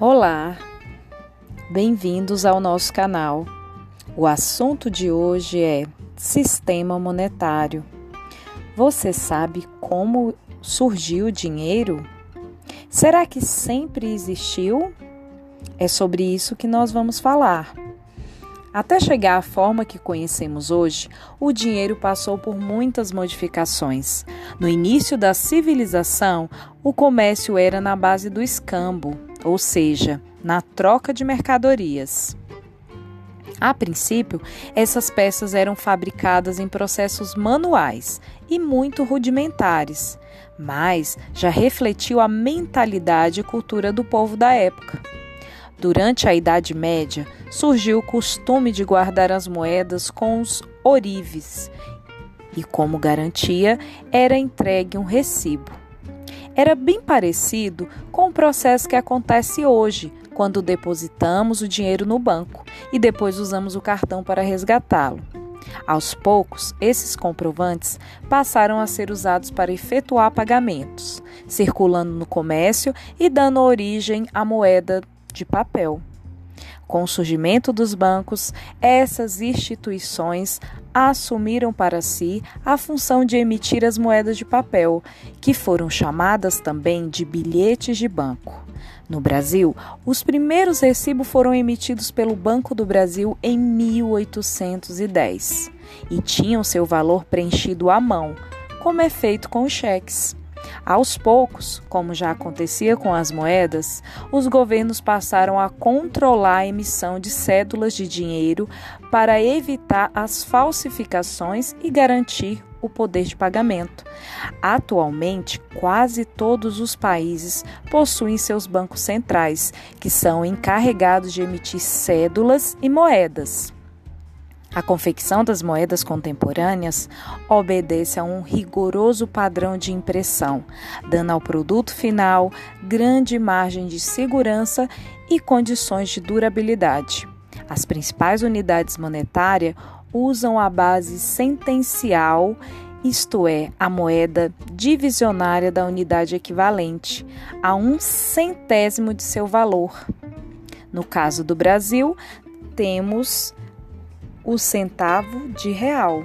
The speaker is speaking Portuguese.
Olá, bem-vindos ao nosso canal. O assunto de hoje é Sistema Monetário. Você sabe como surgiu o dinheiro? Será que sempre existiu? É sobre isso que nós vamos falar. Até chegar à forma que conhecemos hoje, o dinheiro passou por muitas modificações. No início da civilização, o comércio era na base do escambo, ou seja, na troca de mercadorias. A princípio, essas peças eram fabricadas em processos manuais e muito rudimentares, mas já refletiu a mentalidade e cultura do povo da época. Durante a Idade Média, surgiu o costume de guardar as moedas com os orives e, como garantia, era entregue um recibo. Era bem parecido com o processo que acontece hoje, quando depositamos o dinheiro no banco e depois usamos o cartão para resgatá-lo. Aos poucos, esses comprovantes passaram a ser usados para efetuar pagamentos, circulando no comércio e dando origem à moeda de papel. Com o surgimento dos bancos, essas instituições assumiram para si a função de emitir as moedas de papel, que foram chamadas também de bilhetes de banco. No Brasil, os primeiros recibos foram emitidos pelo Banco do Brasil em 1810 e tinham seu valor preenchido à mão, como é feito com os cheques. Aos poucos, como já acontecia com as moedas, os governos passaram a controlar a emissão de cédulas de dinheiro para evitar as falsificações e garantir o poder de pagamento. Atualmente, quase todos os países possuem seus bancos centrais, que são encarregados de emitir cédulas e moedas. A confecção das moedas contemporâneas obedece a um rigoroso padrão de impressão, dando ao produto final grande margem de segurança e condições de durabilidade. As principais unidades monetárias usam a base sentencial, isto é, a moeda divisionária da unidade equivalente a um centésimo de seu valor. No caso do Brasil, temos o centavo de real.